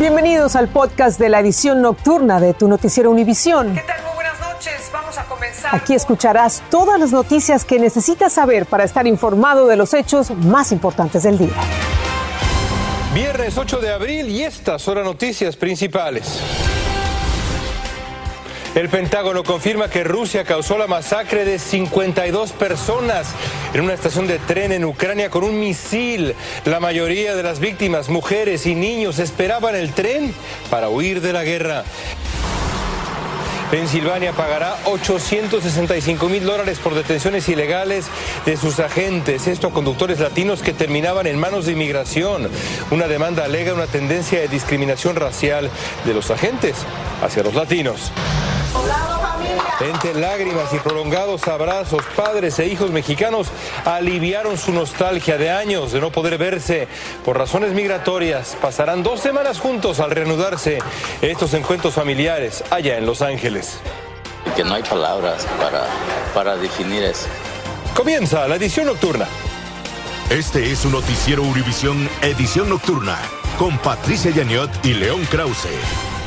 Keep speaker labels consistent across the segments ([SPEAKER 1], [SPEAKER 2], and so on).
[SPEAKER 1] Bienvenidos al podcast de la edición nocturna de tu noticiero Univisión.
[SPEAKER 2] ¿Qué tal? Muy buenas noches. Vamos a comenzar.
[SPEAKER 1] Aquí escucharás todas las noticias que necesitas saber para estar informado de los hechos más importantes del día.
[SPEAKER 3] Viernes 8 de abril y estas son las noticias principales. El Pentágono confirma que Rusia causó la masacre de 52 personas en una estación de tren en Ucrania con un misil. La mayoría de las víctimas, mujeres y niños, esperaban el tren para huir de la guerra. Pensilvania pagará 865 mil dólares por detenciones ilegales de sus agentes, esto a conductores latinos que terminaban en manos de inmigración. Una demanda alega una tendencia de discriminación racial de los agentes hacia los latinos. Entre lágrimas y prolongados abrazos, padres e hijos mexicanos aliviaron su nostalgia de años de no poder verse por razones migratorias. Pasarán dos semanas juntos al reanudarse estos encuentros familiares allá en Los Ángeles.
[SPEAKER 4] Que no hay palabras para, para definir eso.
[SPEAKER 3] Comienza la edición nocturna.
[SPEAKER 5] Este es un noticiero Univisión Edición Nocturna con Patricia Yaniot y León Krause.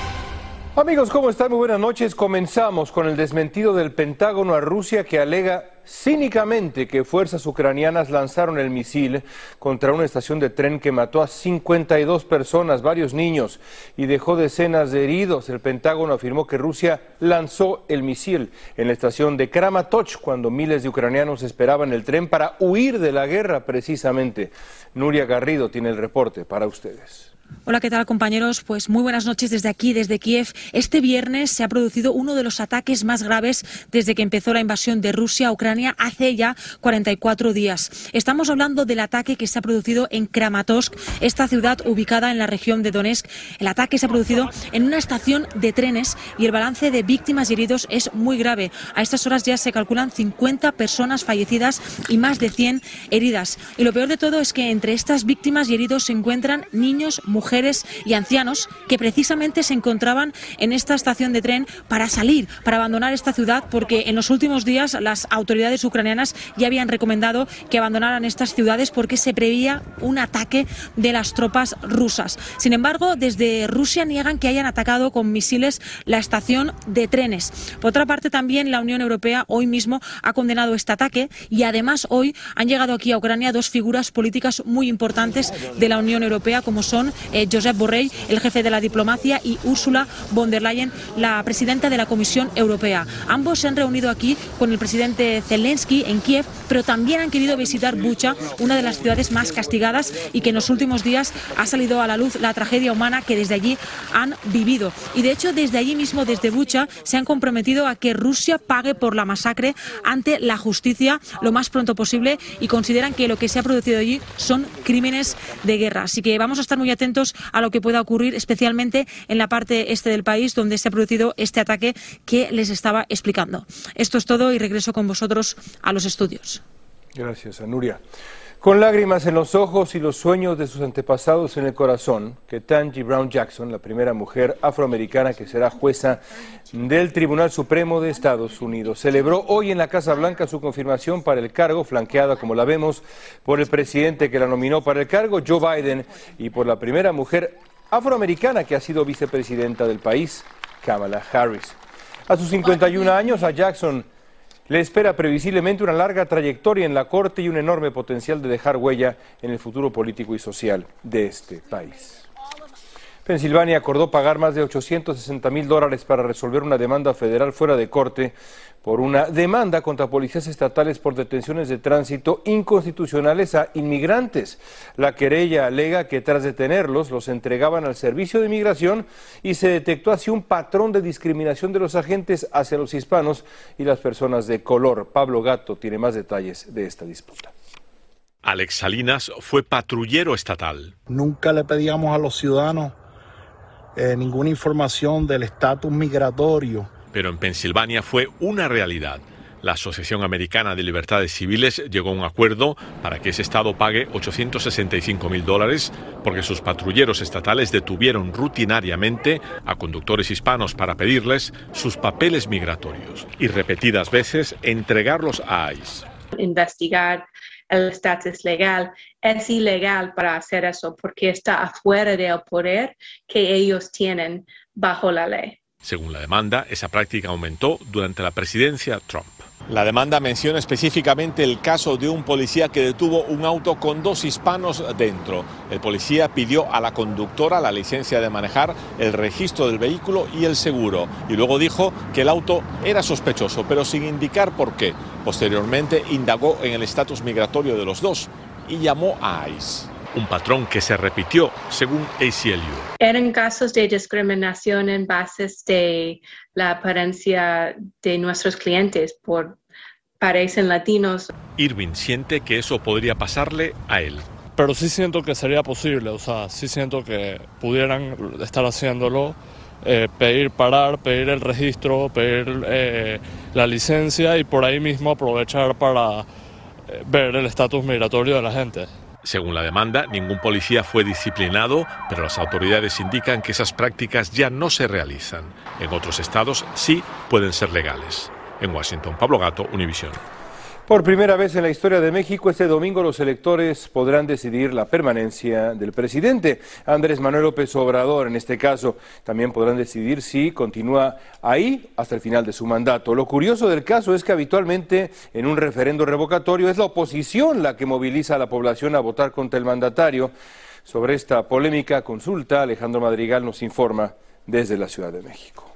[SPEAKER 3] Amigos, ¿cómo están? Muy buenas noches. Comenzamos con el desmentido del Pentágono a Rusia que alega cínicamente que fuerzas ucranianas lanzaron el misil contra una estación de tren que mató a 52 personas, varios niños, y dejó decenas de heridos. El Pentágono afirmó que Rusia lanzó el misil en la estación de Kramatorsk cuando miles de ucranianos esperaban el tren para huir de la guerra precisamente. Nuria Garrido tiene el reporte para ustedes.
[SPEAKER 6] Hola, ¿qué tal compañeros? Pues muy buenas noches desde aquí, desde Kiev. Este viernes se ha producido uno de los ataques más graves desde que empezó la invasión de Rusia a Ucrania hace ya 44 días. Estamos hablando del ataque que se ha producido en Kramatorsk, esta ciudad ubicada en la región de Donetsk. El ataque se ha producido en una estación de trenes y el balance de víctimas y heridos es muy grave. A estas horas ya se calculan 50 personas fallecidas y más de 100 heridas. Y lo peor de todo es que entre estas víctimas y heridos se encuentran niños, mujeres y ancianos que precisamente se encontraban en esta estación de tren para salir, para abandonar esta ciudad, porque en los últimos días las autoridades ucranianas ya habían recomendado que abandonaran estas ciudades porque se preveía un ataque de las tropas rusas. Sin embargo, desde Rusia niegan que hayan atacado con misiles la estación de trenes. Por otra parte, también la Unión Europea hoy mismo ha condenado este ataque y además hoy han llegado aquí a Ucrania dos figuras políticas muy importantes de la Unión Europea, como son eh, Josep Borrell, el jefe de la diplomacia, y Ursula von der Leyen, la presidenta de la Comisión Europea. Ambos se han reunido aquí con el presidente Zelensky en Kiev, pero también han querido visitar Bucha, una de las ciudades más castigadas y que en los últimos días ha salido a la luz la tragedia humana que desde allí han vivido. Y de hecho, desde allí mismo, desde Bucha, se han comprometido a que Rusia pague por la masacre ante la justicia lo más pronto posible y consideran que lo que se ha producido allí son crímenes de guerra. Así que vamos a estar muy atentos a lo que pueda ocurrir, especialmente en la parte este del país donde se ha producido este ataque que les estaba explicando. Esto es todo y regreso con vosotros a los estudios.
[SPEAKER 3] Gracias, Anuria. Con lágrimas en los ojos y los sueños de sus antepasados en el corazón, que Tangi Brown Jackson, la primera mujer afroamericana que será jueza del Tribunal Supremo de Estados Unidos, celebró hoy en la Casa Blanca su confirmación para el cargo, flanqueada, como la vemos, por el presidente que la nominó para el cargo, Joe Biden, y por la primera mujer afroamericana que ha sido vicepresidenta del país, Kamala Harris. A sus 51 años, a Jackson le espera previsiblemente una larga trayectoria en la Corte y un enorme potencial de dejar huella en el futuro político y social de este país. Pensilvania acordó pagar más de 860 mil dólares para resolver una demanda federal fuera de corte por una demanda contra policías estatales por detenciones de tránsito inconstitucionales a inmigrantes. La querella alega que tras detenerlos los entregaban al servicio de inmigración y se detectó así un patrón de discriminación de los agentes hacia los hispanos y las personas de color. Pablo Gato tiene más detalles de esta disputa.
[SPEAKER 7] Alex Salinas fue patrullero estatal.
[SPEAKER 8] Nunca le pedíamos a los ciudadanos eh, ninguna información del estatus migratorio.
[SPEAKER 7] Pero en Pensilvania fue una realidad. La Asociación Americana de Libertades Civiles llegó a un acuerdo para que ese estado pague 865 mil dólares porque sus patrulleros estatales detuvieron rutinariamente a conductores hispanos para pedirles sus papeles migratorios y repetidas veces entregarlos a ICE.
[SPEAKER 9] Investigar el estatus legal. Es ilegal para hacer eso porque está afuera del poder que ellos tienen bajo la ley.
[SPEAKER 7] Según la demanda, esa práctica aumentó durante la presidencia Trump.
[SPEAKER 10] La demanda menciona específicamente el caso de un policía que detuvo un auto con dos hispanos dentro. El policía pidió a la conductora la licencia de manejar, el registro del vehículo y el seguro, y luego dijo que el auto era sospechoso, pero sin indicar por qué. Posteriormente indagó en el estatus migratorio de los dos y llamó a ICE
[SPEAKER 7] un patrón que se repitió según ACLU.
[SPEAKER 9] Eran casos de discriminación en bases de la apariencia de nuestros clientes por parecen latinos.
[SPEAKER 7] Irving siente que eso podría pasarle a él.
[SPEAKER 11] Pero sí siento que sería posible, o sea, sí siento que pudieran estar haciéndolo, eh, pedir parar, pedir el registro, pedir eh, la licencia y por ahí mismo aprovechar para ver el estatus migratorio de la gente.
[SPEAKER 7] Según la demanda, ningún policía fue disciplinado, pero las autoridades indican que esas prácticas ya no se realizan. En otros estados sí pueden ser legales. En Washington, Pablo Gato, Univisión.
[SPEAKER 3] Por primera vez en la historia de México, este domingo los electores podrán decidir la permanencia del presidente, Andrés Manuel López Obrador. En este caso, también podrán decidir si continúa ahí hasta el final de su mandato. Lo curioso del caso es que habitualmente en un referendo revocatorio es la oposición la que moviliza a la población a votar contra el mandatario. Sobre esta polémica consulta, Alejandro Madrigal nos informa desde la Ciudad de México.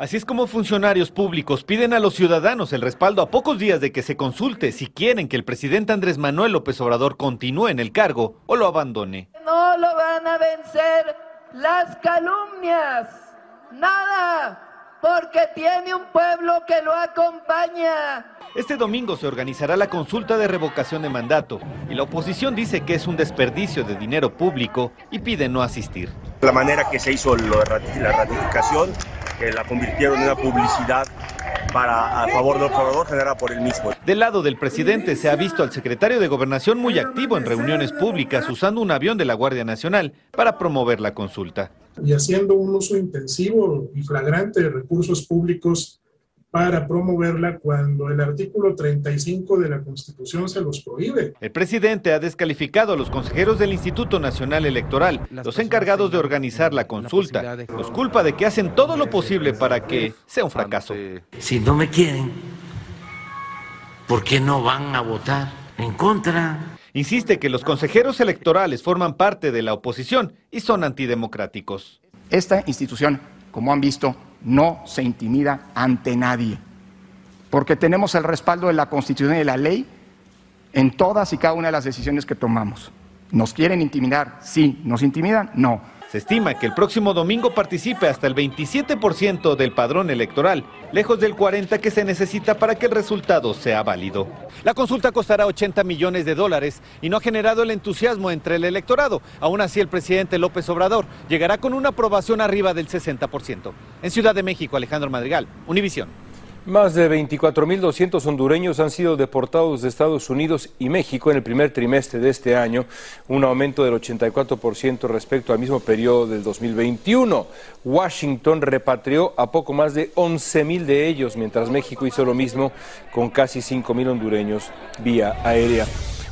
[SPEAKER 12] Así es como funcionarios públicos piden a los ciudadanos el respaldo a pocos días de que se consulte si quieren que el presidente Andrés Manuel López Obrador continúe en el cargo o lo abandone.
[SPEAKER 13] No lo van a vencer las calumnias, nada, porque tiene un pueblo que lo acompaña.
[SPEAKER 12] Este domingo se organizará la consulta de revocación de mandato y la oposición dice que es un desperdicio de dinero público y pide no asistir.
[SPEAKER 14] La manera que se hizo la ratificación que la convirtieron en una publicidad para a favor del observador generada por el mismo.
[SPEAKER 12] Del lado del presidente se ha visto al secretario de Gobernación muy activo en reuniones públicas usando un avión de la Guardia Nacional para promover la consulta.
[SPEAKER 15] Y haciendo un uso intensivo y flagrante de recursos públicos para promoverla cuando el artículo 35 de la Constitución se los prohíbe.
[SPEAKER 12] El presidente ha descalificado a los consejeros del Instituto Nacional Electoral, los encargados de organizar la consulta. Los culpa de que hacen todo lo posible para que sea un fracaso.
[SPEAKER 16] Si no me quieren, ¿por qué no van a votar en contra?
[SPEAKER 12] Insiste que los consejeros electorales forman parte de la oposición y son antidemocráticos.
[SPEAKER 17] Esta institución, como han visto, no se intimida ante nadie, porque tenemos el respaldo de la Constitución y de la ley en todas y cada una de las decisiones que tomamos. ¿Nos quieren intimidar? Sí. ¿Nos intimidan? No.
[SPEAKER 12] Se estima que el próximo domingo participe hasta el 27% del padrón electoral, lejos del 40% que se necesita para que el resultado sea válido. La consulta costará 80 millones de dólares y no ha generado el entusiasmo entre el electorado. Aún así, el presidente López Obrador llegará con una aprobación arriba del 60%. En Ciudad de México, Alejandro Madrigal, Univisión.
[SPEAKER 3] Más de 24.200 hondureños han sido deportados de Estados Unidos y México en el primer trimestre de este año, un aumento del 84% respecto al mismo periodo del 2021. Washington repatrió a poco más de 11.000 de ellos, mientras México hizo lo mismo con casi 5.000 hondureños vía aérea.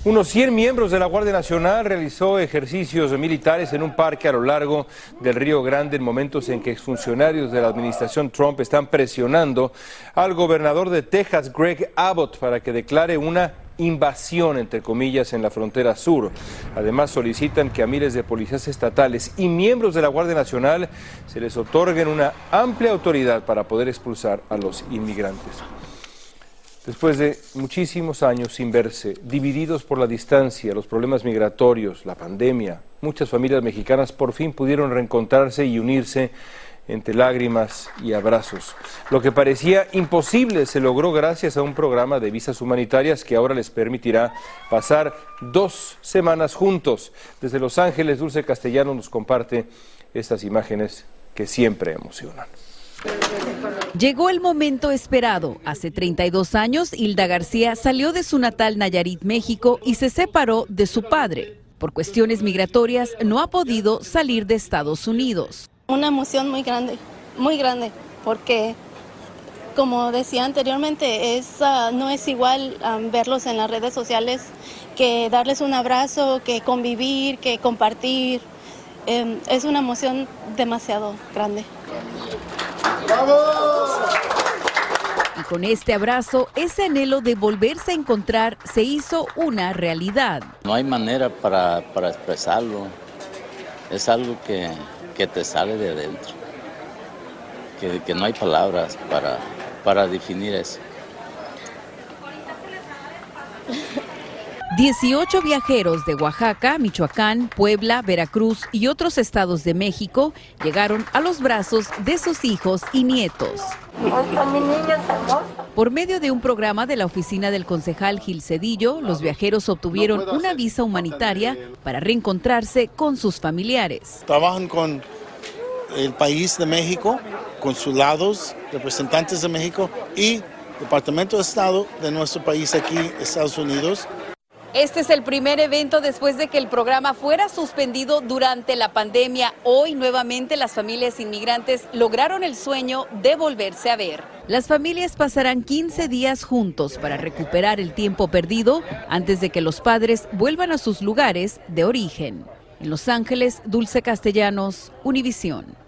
[SPEAKER 3] Unos 100 miembros de la Guardia Nacional realizó ejercicios militares en un parque a lo largo del Río Grande en momentos en que funcionarios de la administración Trump están presionando al gobernador de Texas, Greg Abbott, para que declare una invasión, entre comillas, en la frontera sur. Además, solicitan que a miles de policías estatales y miembros de la Guardia Nacional se les otorguen una amplia autoridad para poder expulsar a los inmigrantes. Después de muchísimos años sin verse, divididos por la distancia, los problemas migratorios, la pandemia, muchas familias mexicanas por fin pudieron reencontrarse y unirse entre lágrimas y abrazos. Lo que parecía imposible se logró gracias a un programa de visas humanitarias que ahora les permitirá pasar dos semanas juntos. Desde Los Ángeles, Dulce Castellano nos comparte estas imágenes que siempre emocionan.
[SPEAKER 18] Llegó el momento esperado. Hace 32 años, Hilda García salió de su natal Nayarit, México, y se separó de su padre. Por cuestiones migratorias, no ha podido salir de Estados Unidos.
[SPEAKER 19] Una emoción muy grande, muy grande, porque como decía anteriormente, es, no es igual verlos en las redes sociales que darles un abrazo, que convivir, que compartir. Em, es una emoción demasiado grande.
[SPEAKER 18] Y con este abrazo, ese anhelo de volverse a encontrar se hizo una realidad.
[SPEAKER 4] No hay manera para, expresarlo. Es algo que, te sale de adentro. Que, que no hay palabras para, para definir eso.
[SPEAKER 18] 18 viajeros de Oaxaca, Michoacán, Puebla, Veracruz y otros estados de México llegaron a los brazos de sus hijos y nietos. Por medio de un programa de la oficina del concejal Gil Cedillo, los viajeros obtuvieron una visa humanitaria para reencontrarse con sus familiares.
[SPEAKER 8] Trabajan con el país de México, consulados, representantes de México y Departamento de Estado de nuestro país aquí, Estados Unidos.
[SPEAKER 18] Este es el primer evento después de que el programa fuera suspendido durante la pandemia. Hoy nuevamente las familias inmigrantes lograron el sueño de volverse a ver. Las familias pasarán 15 días juntos para recuperar el tiempo perdido antes de que los padres vuelvan a sus lugares de origen. En Los Ángeles, Dulce Castellanos, Univisión.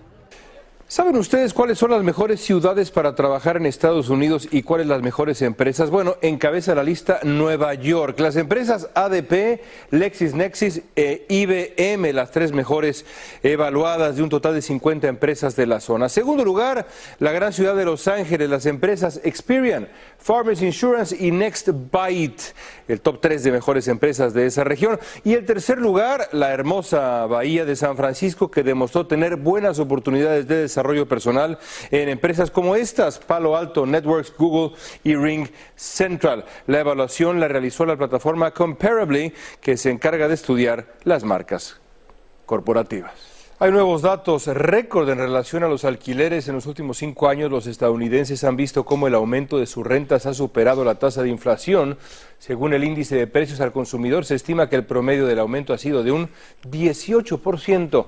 [SPEAKER 3] ¿Saben ustedes cuáles son las mejores ciudades para trabajar en Estados Unidos y cuáles las mejores empresas? Bueno, encabeza la lista Nueva York. Las empresas ADP, LexisNexis e IBM, las tres mejores evaluadas de un total de 50 empresas de la zona. Segundo lugar, la gran ciudad de Los Ángeles, las empresas Experian, Farmers Insurance y NextBite, el top 3 de mejores empresas de esa región. Y el tercer lugar, la hermosa bahía de San Francisco, que demostró tener buenas oportunidades de desarrollo desarrollo personal en empresas como estas, Palo Alto Networks, Google y Ring Central. La evaluación la realizó la plataforma Comparably, que se encarga de estudiar las marcas corporativas. Hay nuevos datos récord en relación a los alquileres. En los últimos cinco años los estadounidenses han visto cómo el aumento de sus rentas ha superado la tasa de inflación. Según el índice de precios al consumidor, se estima que el promedio del aumento ha sido de un 18%.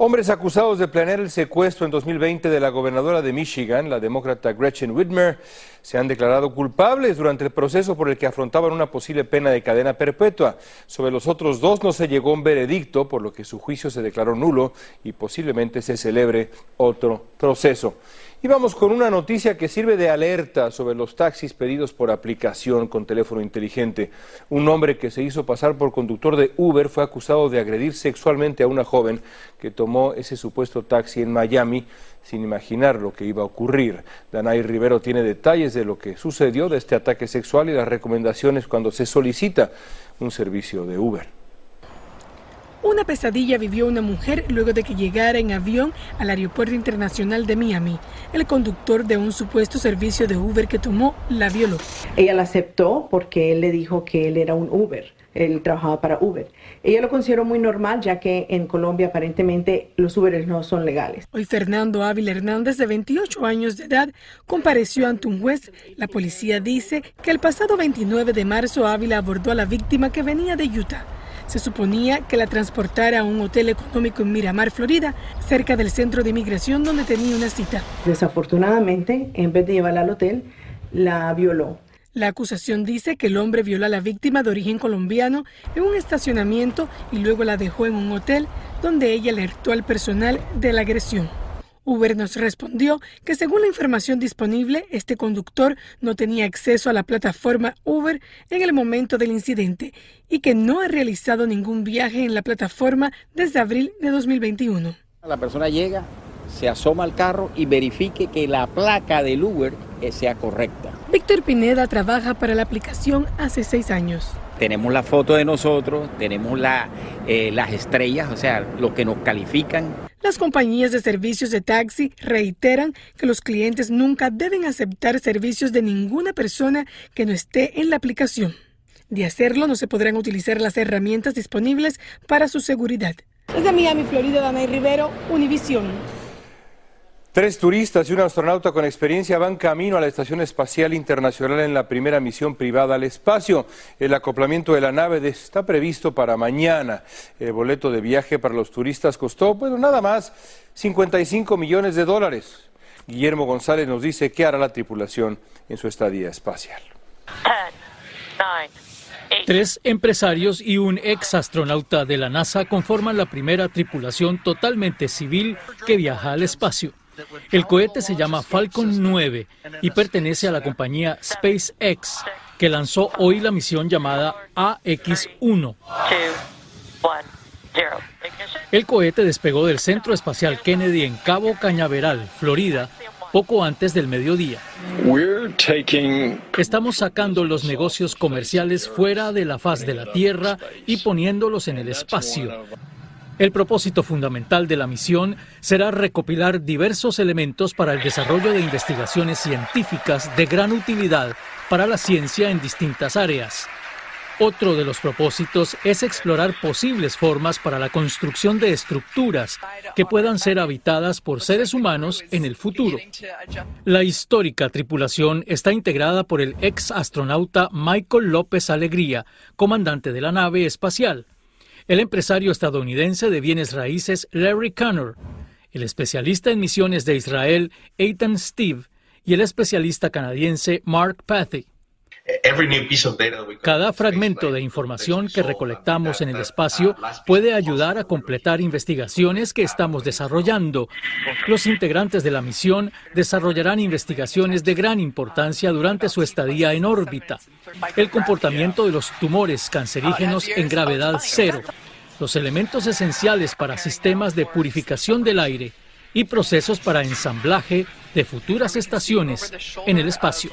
[SPEAKER 3] Hombres acusados de planear el secuestro en 2020 de la gobernadora de Michigan, la demócrata Gretchen Whitmer, se han declarado culpables durante el proceso por el que afrontaban una posible pena de cadena perpetua. Sobre los otros dos no se llegó a un veredicto, por lo que su juicio se declaró nulo y posiblemente se celebre otro proceso. Y vamos con una noticia que sirve de alerta sobre los taxis pedidos por aplicación con teléfono inteligente. Un hombre que se hizo pasar por conductor de Uber fue acusado de agredir sexualmente a una joven que tomó ese supuesto taxi en Miami sin imaginar lo que iba a ocurrir. Danay Rivero tiene detalles de lo que sucedió de este ataque sexual y las recomendaciones cuando se solicita un servicio de Uber.
[SPEAKER 20] Una pesadilla vivió una mujer luego de que llegara en avión al Aeropuerto Internacional de Miami. El conductor de un supuesto servicio de Uber que tomó la violó.
[SPEAKER 21] Ella la aceptó porque él le dijo que él era un Uber. Él trabajaba para Uber. Ella lo consideró muy normal ya que en Colombia aparentemente los Uberes no son legales.
[SPEAKER 20] Hoy Fernando Ávila Hernández, de 28 años de edad, compareció ante un juez. La policía dice que el pasado 29 de marzo Ávila abordó a la víctima que venía de Utah. Se suponía que la transportara a un hotel económico en Miramar, Florida, cerca del centro de inmigración donde tenía una cita.
[SPEAKER 21] Desafortunadamente, en vez de llevarla al hotel, la violó.
[SPEAKER 20] La acusación dice que el hombre violó a la víctima de origen colombiano en un estacionamiento y luego la dejó en un hotel donde ella alertó al personal de la agresión. Uber nos respondió que según la información disponible, este conductor no tenía acceso a la plataforma Uber en el momento del incidente y que no ha realizado ningún viaje en la plataforma desde abril de 2021.
[SPEAKER 22] La persona llega, se asoma al carro y verifique que la placa del Uber sea correcta.
[SPEAKER 20] Víctor Pineda trabaja para la aplicación hace seis años.
[SPEAKER 22] Tenemos la foto de nosotros, tenemos la, eh, las estrellas, o sea, lo que nos califican
[SPEAKER 20] las compañías de servicios de taxi reiteran que los clientes nunca deben aceptar servicios de ninguna persona que no esté en la aplicación. De hacerlo, no se podrán utilizar las herramientas disponibles para su seguridad. Desde Miami, Florida, Danay Rivero, Univision.
[SPEAKER 3] Tres turistas y un astronauta con experiencia van camino a la Estación Espacial Internacional en la primera misión privada al espacio. El acoplamiento de la nave está previsto para mañana. El boleto de viaje para los turistas costó, bueno, nada más 55 millones de dólares. Guillermo González nos dice qué hará la tripulación en su estadía espacial.
[SPEAKER 23] Tres empresarios y un ex astronauta de la NASA conforman la primera tripulación totalmente civil que viaja al espacio. El cohete se llama Falcon 9 y pertenece a la compañía SpaceX, que lanzó hoy la misión llamada AX-1. El cohete despegó del Centro Espacial Kennedy en Cabo Cañaveral, Florida, poco antes del mediodía. Estamos sacando los negocios comerciales fuera de la faz de la Tierra y poniéndolos en el espacio. El propósito fundamental de la misión será recopilar diversos elementos para el desarrollo de investigaciones científicas de gran utilidad para la ciencia en distintas áreas. Otro de los propósitos es explorar posibles formas para la construcción de estructuras que puedan ser habitadas por seres humanos en el futuro. La histórica tripulación está integrada por el ex astronauta Michael López Alegría, comandante de la nave espacial, el empresario estadounidense de bienes raíces Larry Connor, el especialista en misiones de Israel Ethan Steve y el especialista canadiense Mark Pathy. Cada fragmento de información que recolectamos en el espacio puede ayudar a completar investigaciones que estamos desarrollando. Los integrantes de la misión desarrollarán investigaciones de gran importancia durante su estadía en órbita. El comportamiento de los tumores cancerígenos en gravedad cero, los elementos esenciales para sistemas de purificación del aire y procesos para ensamblaje de futuras estaciones en el espacio.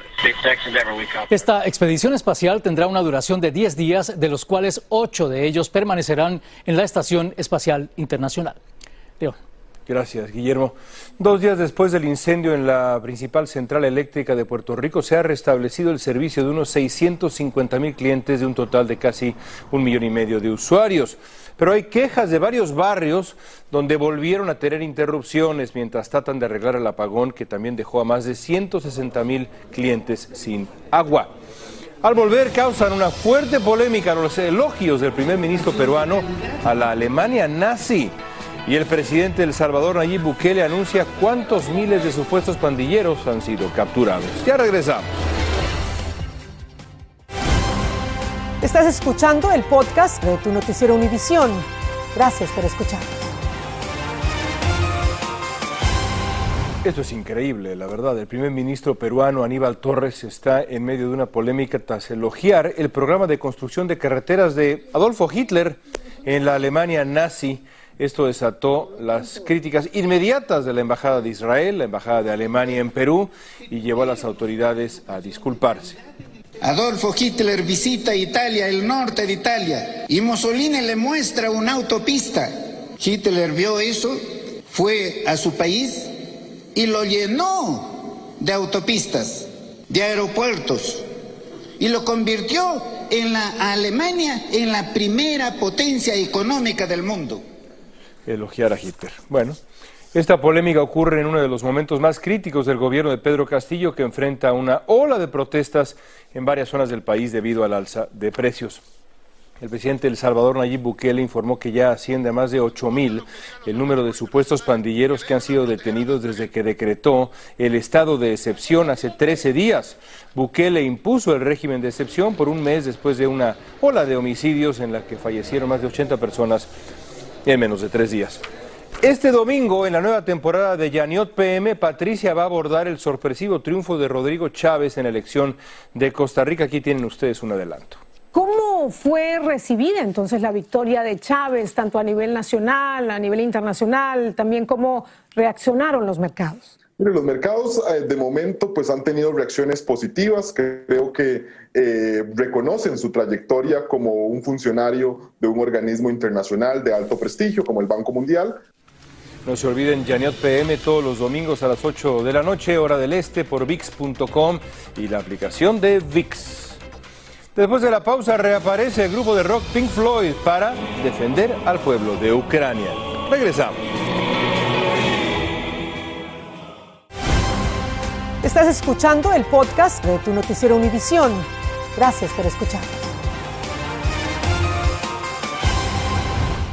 [SPEAKER 23] Esta expedición espacial tendrá una duración de 10 días, de los cuales 8 de ellos permanecerán en la Estación Espacial Internacional. León.
[SPEAKER 3] Gracias, Guillermo. Dos días después del incendio en la principal central eléctrica de Puerto Rico, se ha restablecido el servicio de unos 650 mil clientes de un total de casi un millón y medio de usuarios. Pero hay quejas de varios barrios donde volvieron a tener interrupciones mientras tratan de arreglar el apagón que también dejó a más de 160 mil clientes sin agua. Al volver causan una fuerte polémica los elogios del primer ministro peruano a la Alemania nazi. Y el presidente de El Salvador, Nayib Bukele, anuncia cuántos miles de supuestos pandilleros han sido capturados. Ya regresamos.
[SPEAKER 24] Estás escuchando el podcast de tu noticiero Univisión. Gracias por escucharnos.
[SPEAKER 3] Esto es increíble, la verdad. El primer ministro peruano Aníbal Torres está en medio de una polémica tras elogiar el programa de construcción de carreteras de Adolfo Hitler en la Alemania nazi esto desató las críticas inmediatas de la Embajada de Israel, la Embajada de Alemania en Perú, y llevó a las autoridades a disculparse.
[SPEAKER 25] Adolfo Hitler visita Italia, el norte de Italia, y Mussolini le muestra una autopista. Hitler vio eso, fue a su país y lo llenó de autopistas, de aeropuertos, y lo convirtió en la Alemania en la primera potencia económica del mundo
[SPEAKER 3] elogiar a Hitler. Bueno, esta polémica ocurre en uno de los momentos más críticos del gobierno de Pedro Castillo, que enfrenta una ola de protestas en varias zonas del país debido al alza de precios. El presidente del Salvador, Nayib Bukele, informó que ya asciende a más de 8.000 el número de supuestos pandilleros que han sido detenidos desde que decretó el estado de excepción hace 13 días. Bukele impuso el régimen de excepción por un mes después de una ola de homicidios en la que fallecieron más de 80 personas en menos de tres días. Este domingo, en la nueva temporada de Yaniot PM, Patricia va a abordar el sorpresivo triunfo de Rodrigo Chávez en la elección de Costa Rica. Aquí tienen ustedes un adelanto.
[SPEAKER 24] ¿Cómo fue recibida entonces la victoria de Chávez, tanto a nivel nacional, a nivel internacional, también cómo reaccionaron los mercados?
[SPEAKER 26] Los mercados eh, de momento pues han tenido reacciones positivas, creo que eh, reconocen su trayectoria como un funcionario de un organismo internacional de alto prestigio como el Banco Mundial.
[SPEAKER 3] No se olviden Janiot PM todos los domingos a las 8 de la noche, hora del este, por VIX.com y la aplicación de VIX. Después de la pausa reaparece el grupo de rock Pink Floyd para defender al pueblo de Ucrania. Regresamos.
[SPEAKER 24] Estás escuchando el podcast de tu noticiero Univisión. Gracias por escuchar.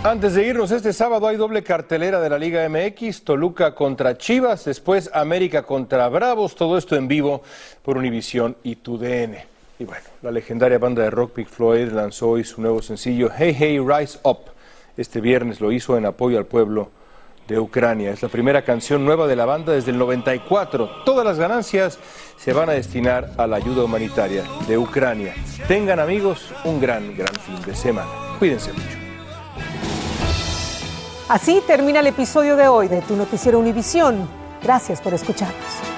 [SPEAKER 3] Antes de irnos, este sábado hay doble cartelera de la Liga MX, Toluca contra Chivas, después América contra Bravos, todo esto en vivo por Univisión y TUDN. Y bueno, la legendaria banda de rock Pink Floyd lanzó hoy su nuevo sencillo Hey Hey Rise Up. Este viernes lo hizo en apoyo al pueblo de Ucrania. Es la primera canción nueva de la banda desde el 94. Todas las ganancias se van a destinar a la ayuda humanitaria de Ucrania. Tengan amigos un gran, gran fin de semana. Cuídense mucho.
[SPEAKER 24] Así termina el episodio de hoy de Tu Noticiero Univisión. Gracias por escucharnos.